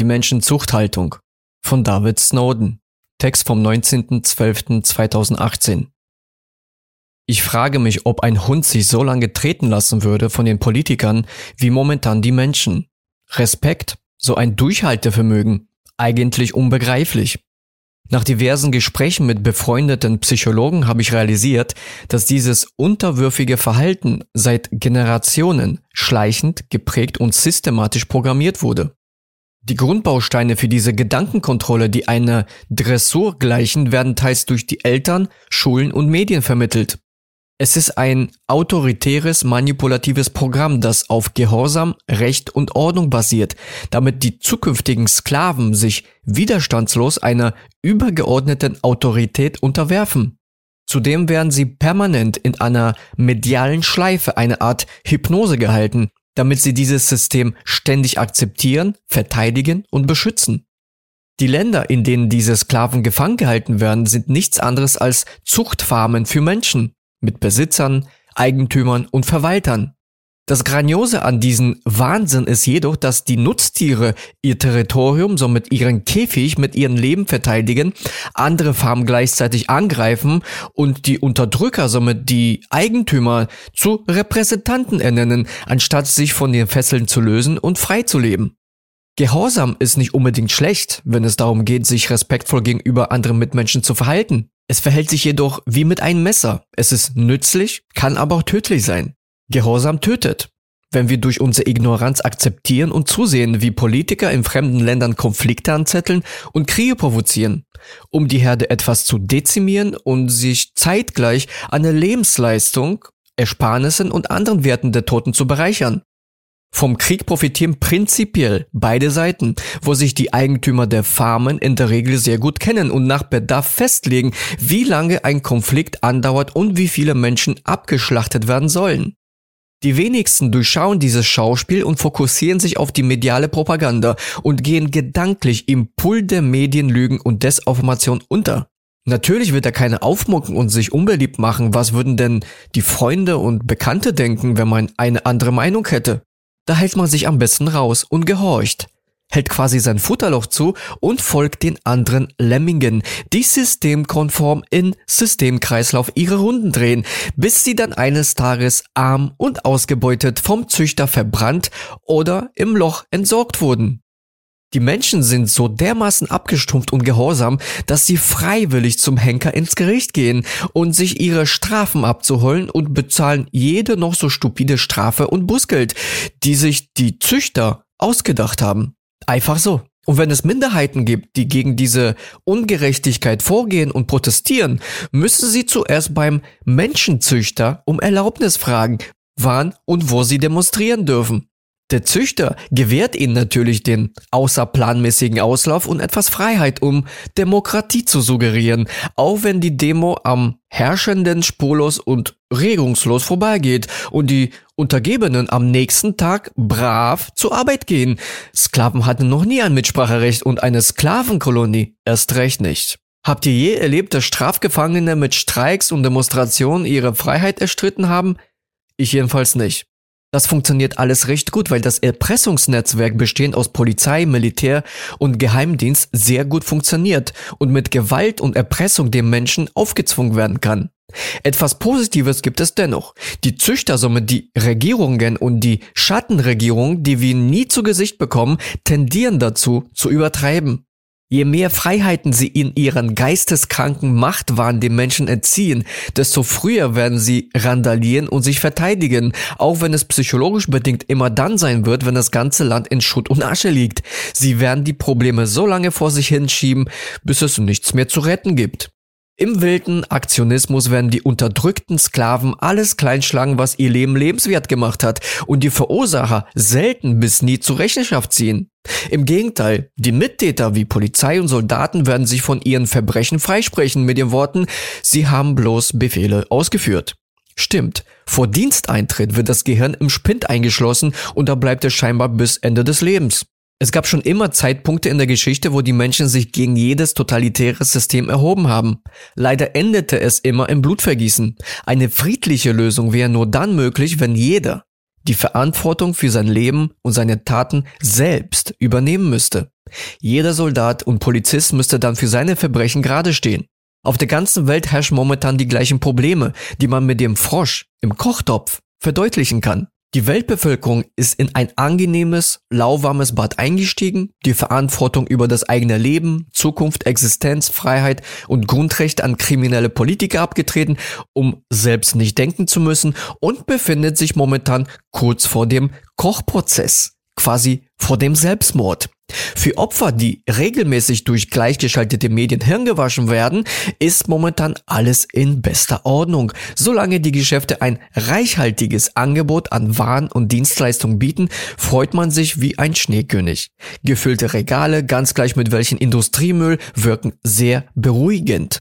Die Menschenzuchthaltung von David Snowden. Text vom 19.12.2018. Ich frage mich, ob ein Hund sich so lange treten lassen würde von den Politikern wie momentan die Menschen. Respekt, so ein Durchhaltevermögen, eigentlich unbegreiflich. Nach diversen Gesprächen mit befreundeten Psychologen habe ich realisiert, dass dieses unterwürfige Verhalten seit Generationen schleichend, geprägt und systematisch programmiert wurde. Die Grundbausteine für diese Gedankenkontrolle, die einer Dressur gleichen, werden teils durch die Eltern, Schulen und Medien vermittelt. Es ist ein autoritäres, manipulatives Programm, das auf Gehorsam, Recht und Ordnung basiert, damit die zukünftigen Sklaven sich widerstandslos einer übergeordneten Autorität unterwerfen. Zudem werden sie permanent in einer medialen Schleife, eine Art Hypnose gehalten, damit sie dieses System ständig akzeptieren, verteidigen und beschützen. Die Länder, in denen diese Sklaven gefangen gehalten werden, sind nichts anderes als Zuchtfarmen für Menschen mit Besitzern, Eigentümern und Verwaltern. Das Grandiose an diesem Wahnsinn ist jedoch, dass die Nutztiere ihr Territorium, somit ihren Käfig mit ihrem Leben verteidigen, andere Farmen gleichzeitig angreifen und die Unterdrücker, somit die Eigentümer, zu Repräsentanten ernennen, anstatt sich von den Fesseln zu lösen und frei zu leben. Gehorsam ist nicht unbedingt schlecht, wenn es darum geht, sich respektvoll gegenüber anderen Mitmenschen zu verhalten. Es verhält sich jedoch wie mit einem Messer. Es ist nützlich, kann aber auch tödlich sein. Gehorsam tötet. Wenn wir durch unsere Ignoranz akzeptieren und zusehen, wie Politiker in fremden Ländern Konflikte anzetteln und Kriege provozieren, um die Herde etwas zu dezimieren und sich zeitgleich an der Lebensleistung, Ersparnissen und anderen Werten der Toten zu bereichern. Vom Krieg profitieren prinzipiell beide Seiten, wo sich die Eigentümer der Farmen in der Regel sehr gut kennen und nach Bedarf festlegen, wie lange ein Konflikt andauert und wie viele Menschen abgeschlachtet werden sollen. Die wenigsten durchschauen dieses Schauspiel und fokussieren sich auf die mediale Propaganda und gehen gedanklich im Pull der Medienlügen und Desinformation unter. Natürlich wird er keine aufmucken und sich unbeliebt machen. Was würden denn die Freunde und Bekannte denken, wenn man eine andere Meinung hätte? Da hält man sich am besten raus und gehorcht, hält quasi sein Futterloch zu und folgt den anderen Lemmingen, die systemkonform in Systemkreislauf ihre Runden drehen, bis sie dann eines Tages arm und ausgebeutet vom Züchter verbrannt oder im Loch entsorgt wurden. Die Menschen sind so dermaßen abgestumpft und gehorsam, dass sie freiwillig zum Henker ins Gericht gehen und sich ihre Strafen abzuholen und bezahlen jede noch so stupide Strafe und Bußgeld, die sich die Züchter ausgedacht haben. Einfach so. Und wenn es Minderheiten gibt, die gegen diese Ungerechtigkeit vorgehen und protestieren, müssen sie zuerst beim Menschenzüchter um Erlaubnis fragen, wann und wo sie demonstrieren dürfen. Der Züchter gewährt ihnen natürlich den außerplanmäßigen Auslauf und etwas Freiheit, um Demokratie zu suggerieren, auch wenn die Demo am Herrschenden spurlos und regungslos vorbeigeht und die Untergebenen am nächsten Tag brav zur Arbeit gehen. Sklaven hatten noch nie ein Mitspracherecht und eine Sklavenkolonie erst recht nicht. Habt ihr je erlebt, dass Strafgefangene mit Streiks und Demonstrationen ihre Freiheit erstritten haben? Ich jedenfalls nicht. Das funktioniert alles recht gut, weil das Erpressungsnetzwerk bestehend aus Polizei, Militär und Geheimdienst sehr gut funktioniert und mit Gewalt und Erpressung dem Menschen aufgezwungen werden kann. Etwas Positives gibt es dennoch. Die Züchtersumme, die Regierungen und die Schattenregierungen, die wir nie zu Gesicht bekommen, tendieren dazu zu übertreiben. Je mehr Freiheiten sie in ihren geisteskranken Machtwahn dem Menschen entziehen, desto früher werden sie randalieren und sich verteidigen, auch wenn es psychologisch bedingt immer dann sein wird, wenn das ganze Land in Schutt und Asche liegt. Sie werden die Probleme so lange vor sich hinschieben, bis es nichts mehr zu retten gibt. Im wilden Aktionismus werden die unterdrückten Sklaven alles kleinschlagen, was ihr Leben lebenswert gemacht hat und die Verursacher selten bis nie zur Rechenschaft ziehen. Im Gegenteil, die Mittäter wie Polizei und Soldaten werden sich von ihren Verbrechen freisprechen mit den Worten, sie haben bloß Befehle ausgeführt. Stimmt, vor Diensteintritt wird das Gehirn im Spind eingeschlossen und da bleibt es scheinbar bis Ende des Lebens. Es gab schon immer Zeitpunkte in der Geschichte, wo die Menschen sich gegen jedes totalitäre System erhoben haben. Leider endete es immer im Blutvergießen. Eine friedliche Lösung wäre nur dann möglich, wenn jeder, die Verantwortung für sein Leben und seine Taten selbst übernehmen müsste. Jeder Soldat und Polizist müsste dann für seine Verbrechen gerade stehen. Auf der ganzen Welt herrschen momentan die gleichen Probleme, die man mit dem Frosch im Kochtopf verdeutlichen kann. Die Weltbevölkerung ist in ein angenehmes, lauwarmes Bad eingestiegen, die Verantwortung über das eigene Leben, Zukunft, Existenz, Freiheit und Grundrechte an kriminelle Politiker abgetreten, um selbst nicht denken zu müssen und befindet sich momentan kurz vor dem Kochprozess, quasi vor dem Selbstmord. Für Opfer, die regelmäßig durch gleichgeschaltete Medien hirngewaschen werden, ist momentan alles in bester Ordnung. Solange die Geschäfte ein reichhaltiges Angebot an Waren und Dienstleistungen bieten, freut man sich wie ein Schneekönig. Gefüllte Regale, ganz gleich mit welchen Industriemüll, wirken sehr beruhigend.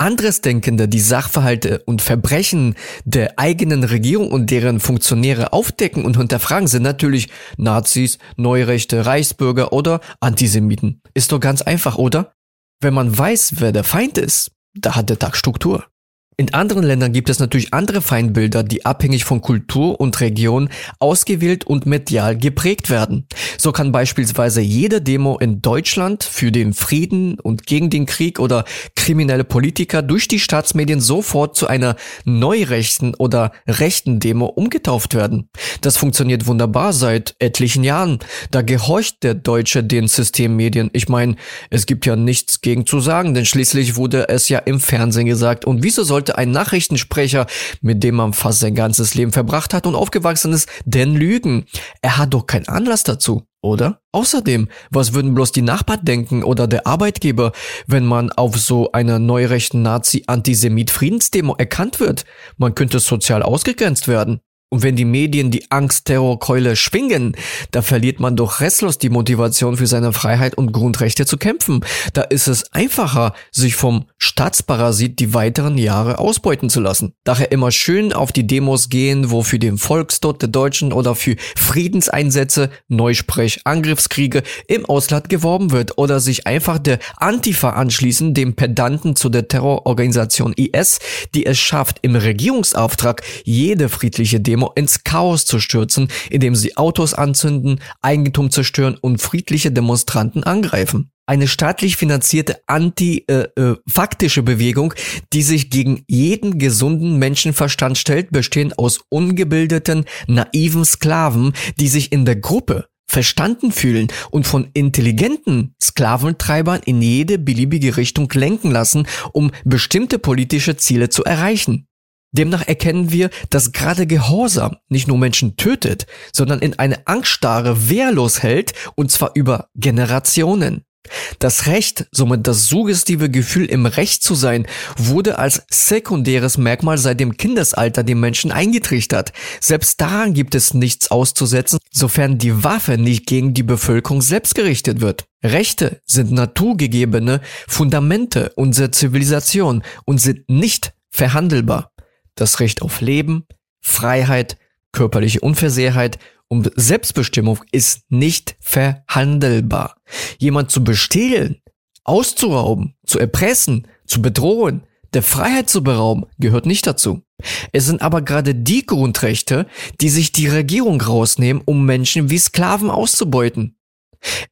Andersdenkende die Sachverhalte und Verbrechen der eigenen Regierung und deren Funktionäre aufdecken und hinterfragen, sind natürlich Nazis, Neurechte, Reichsbürger oder Antisemiten. Ist doch ganz einfach, oder? Wenn man weiß, wer der Feind ist, da hat der Tag Struktur. In anderen Ländern gibt es natürlich andere Feindbilder, die abhängig von Kultur und Region ausgewählt und medial geprägt werden. So kann beispielsweise jede Demo in Deutschland für den Frieden und gegen den Krieg oder kriminelle Politiker durch die Staatsmedien sofort zu einer neurechten oder rechten Demo umgetauft werden. Das funktioniert wunderbar seit etlichen Jahren. Da gehorcht der Deutsche den Systemmedien. Ich meine, es gibt ja nichts gegen zu sagen, denn schließlich wurde es ja im Fernsehen gesagt. Und wieso sollte sollte ein Nachrichtensprecher, mit dem man fast sein ganzes Leben verbracht hat und aufgewachsen ist, denn lügen? Er hat doch keinen Anlass dazu, oder? Außerdem, was würden bloß die Nachbarn denken oder der Arbeitgeber, wenn man auf so einer neurechten Nazi-Antisemit-Friedensdemo erkannt wird? Man könnte sozial ausgegrenzt werden. Und wenn die Medien die Angst-Terror-Keule schwingen, da verliert man doch restlos die Motivation für seine Freiheit und Grundrechte zu kämpfen. Da ist es einfacher, sich vom Staatsparasit die weiteren Jahre ausbeuten zu lassen. Daher immer schön auf die Demos gehen, wo für den Volkstod der Deutschen oder für Friedenseinsätze, Neusprech, Angriffskriege im Ausland geworben wird oder sich einfach der Antifa anschließen, dem Pedanten zu der Terrororganisation IS, die es schafft, im Regierungsauftrag jede friedliche Demo Demo ins Chaos zu stürzen, indem sie Autos anzünden, Eigentum zerstören und friedliche Demonstranten angreifen eine staatlich finanzierte anti-faktische äh, äh, Bewegung, die sich gegen jeden gesunden Menschenverstand stellt, bestehend aus ungebildeten, naiven Sklaven, die sich in der Gruppe verstanden fühlen und von intelligenten Sklaventreibern in jede beliebige Richtung lenken lassen, um bestimmte politische Ziele zu erreichen. Demnach erkennen wir, dass gerade Gehorsam nicht nur Menschen tötet, sondern in eine Angststarre wehrlos hält, und zwar über Generationen. Das Recht, somit das suggestive Gefühl im Recht zu sein, wurde als sekundäres Merkmal seit dem Kindesalter den Menschen eingetrichtert. Selbst daran gibt es nichts auszusetzen, sofern die Waffe nicht gegen die Bevölkerung selbst gerichtet wird. Rechte sind naturgegebene Fundamente unserer Zivilisation und sind nicht verhandelbar das Recht auf Leben, Freiheit, körperliche Unversehrtheit und Selbstbestimmung ist nicht verhandelbar. Jemand zu bestehlen, auszurauben, zu erpressen, zu bedrohen, der Freiheit zu berauben, gehört nicht dazu. Es sind aber gerade die Grundrechte, die sich die Regierung rausnehmen, um Menschen wie Sklaven auszubeuten.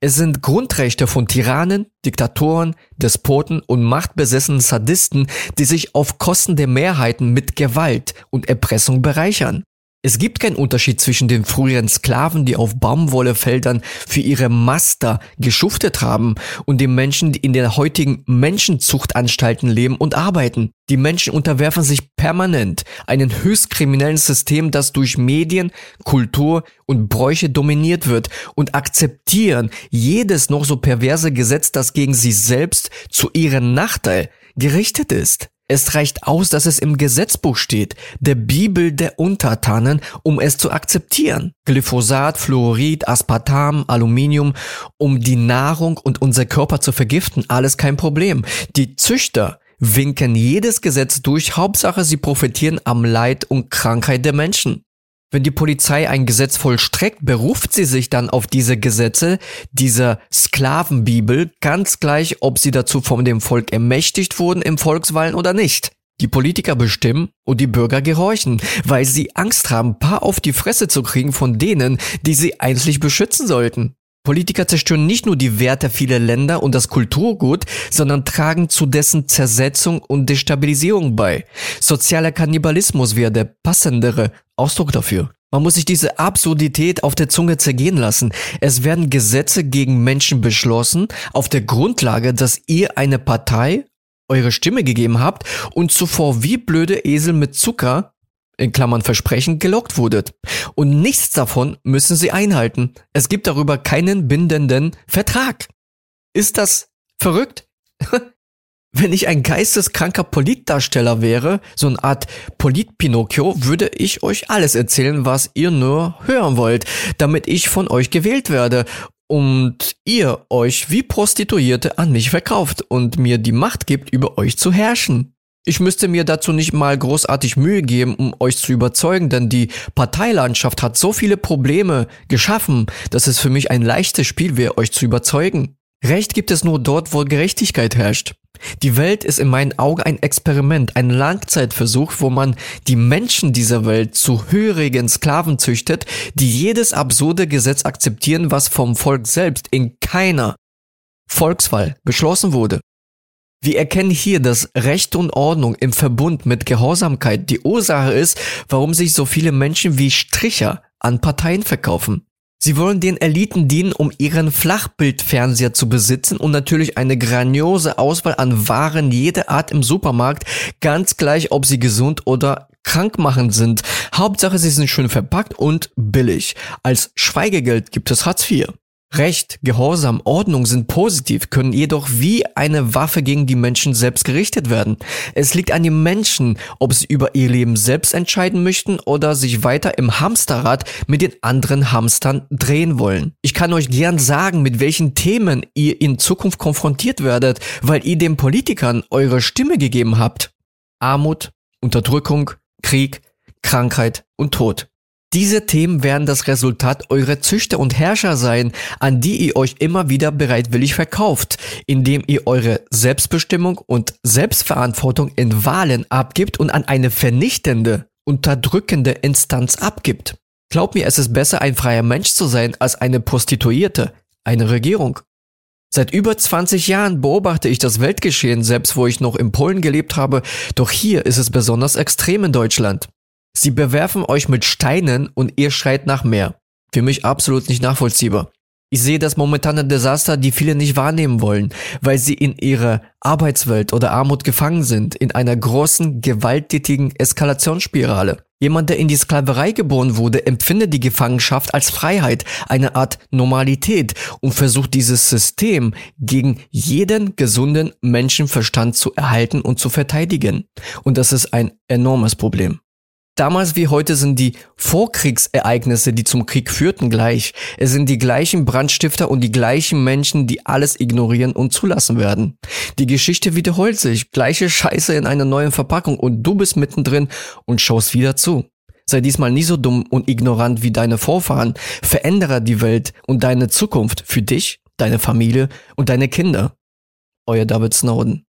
Es sind Grundrechte von Tyrannen, Diktatoren, Despoten und machtbesessenen Sadisten, die sich auf Kosten der Mehrheiten mit Gewalt und Erpressung bereichern. Es gibt keinen Unterschied zwischen den früheren Sklaven, die auf Baumwollefeldern für ihre Master geschuftet haben, und den Menschen, die in den heutigen Menschenzuchtanstalten leben und arbeiten. Die Menschen unterwerfen sich permanent einem höchst kriminellen System, das durch Medien, Kultur und Bräuche dominiert wird und akzeptieren jedes noch so perverse Gesetz, das gegen sie selbst zu ihrem Nachteil gerichtet ist. Es reicht aus, dass es im Gesetzbuch steht, der Bibel der Untertanen, um es zu akzeptieren. Glyphosat, Fluorid, Aspartam, Aluminium, um die Nahrung und unser Körper zu vergiften, alles kein Problem. Die Züchter winken jedes Gesetz durch, Hauptsache sie profitieren am Leid und Krankheit der Menschen. Wenn die Polizei ein Gesetz vollstreckt, beruft sie sich dann auf diese Gesetze, dieser Sklavenbibel, ganz gleich, ob sie dazu von dem Volk ermächtigt wurden im Volkswahlen oder nicht. Die Politiker bestimmen und die Bürger gehorchen, weil sie Angst haben, paar auf die Fresse zu kriegen von denen, die sie eigentlich beschützen sollten. Politiker zerstören nicht nur die Werte vieler Länder und das Kulturgut, sondern tragen zu dessen Zersetzung und Destabilisierung bei. Sozialer Kannibalismus wäre der passendere Ausdruck dafür. Man muss sich diese Absurdität auf der Zunge zergehen lassen. Es werden Gesetze gegen Menschen beschlossen, auf der Grundlage, dass ihr eine Partei eure Stimme gegeben habt und zuvor wie blöde Esel mit Zucker in Klammern Versprechen gelockt wurdet. Und nichts davon müssen sie einhalten. Es gibt darüber keinen bindenden Vertrag. Ist das verrückt? Wenn ich ein geisteskranker Politdarsteller wäre, so eine Art Polit-Pinocchio, würde ich euch alles erzählen, was ihr nur hören wollt, damit ich von euch gewählt werde und ihr euch wie Prostituierte an mich verkauft und mir die Macht gibt, über euch zu herrschen. Ich müsste mir dazu nicht mal großartig Mühe geben, um euch zu überzeugen, denn die Parteilandschaft hat so viele Probleme geschaffen, dass es für mich ein leichtes Spiel wäre, euch zu überzeugen. Recht gibt es nur dort, wo Gerechtigkeit herrscht. Die Welt ist in meinen Augen ein Experiment, ein Langzeitversuch, wo man die Menschen dieser Welt zu hörigen Sklaven züchtet, die jedes absurde Gesetz akzeptieren, was vom Volk selbst in keiner Volkswahl beschlossen wurde. Wir erkennen hier, dass Recht und Ordnung im Verbund mit Gehorsamkeit die Ursache ist, warum sich so viele Menschen wie Stricher an Parteien verkaufen. Sie wollen den Eliten dienen, um ihren Flachbildfernseher zu besitzen und natürlich eine grandiose Auswahl an Waren jeder Art im Supermarkt, ganz gleich, ob sie gesund oder krankmachend sind. Hauptsache, sie sind schön verpackt und billig. Als Schweigegeld gibt es Hartz IV. Recht, Gehorsam, Ordnung sind positiv, können jedoch wie eine Waffe gegen die Menschen selbst gerichtet werden. Es liegt an den Menschen, ob sie über ihr Leben selbst entscheiden möchten oder sich weiter im Hamsterrad mit den anderen Hamstern drehen wollen. Ich kann euch gern sagen, mit welchen Themen ihr in Zukunft konfrontiert werdet, weil ihr den Politikern eure Stimme gegeben habt. Armut, Unterdrückung, Krieg, Krankheit und Tod. Diese Themen werden das Resultat eurer Züchter und Herrscher sein, an die ihr euch immer wieder bereitwillig verkauft, indem ihr eure Selbstbestimmung und Selbstverantwortung in Wahlen abgibt und an eine vernichtende, unterdrückende Instanz abgibt. Glaubt mir, es ist besser, ein freier Mensch zu sein, als eine Prostituierte, eine Regierung. Seit über 20 Jahren beobachte ich das Weltgeschehen, selbst wo ich noch in Polen gelebt habe, doch hier ist es besonders extrem in Deutschland. Sie bewerfen euch mit Steinen und ihr schreit nach mehr. Für mich absolut nicht nachvollziehbar. Ich sehe das momentane Desaster, die viele nicht wahrnehmen wollen, weil sie in ihrer Arbeitswelt oder Armut gefangen sind, in einer großen, gewalttätigen Eskalationsspirale. Jemand, der in die Sklaverei geboren wurde, empfindet die Gefangenschaft als Freiheit, eine Art Normalität und versucht dieses System gegen jeden gesunden Menschenverstand zu erhalten und zu verteidigen. Und das ist ein enormes Problem. Damals wie heute sind die Vorkriegsereignisse, die zum Krieg führten, gleich. Es sind die gleichen Brandstifter und die gleichen Menschen, die alles ignorieren und zulassen werden. Die Geschichte wiederholt sich. Gleiche Scheiße in einer neuen Verpackung und du bist mittendrin und schaust wieder zu. Sei diesmal nie so dumm und ignorant wie deine Vorfahren. Verändere die Welt und deine Zukunft für dich, deine Familie und deine Kinder. Euer David Snowden.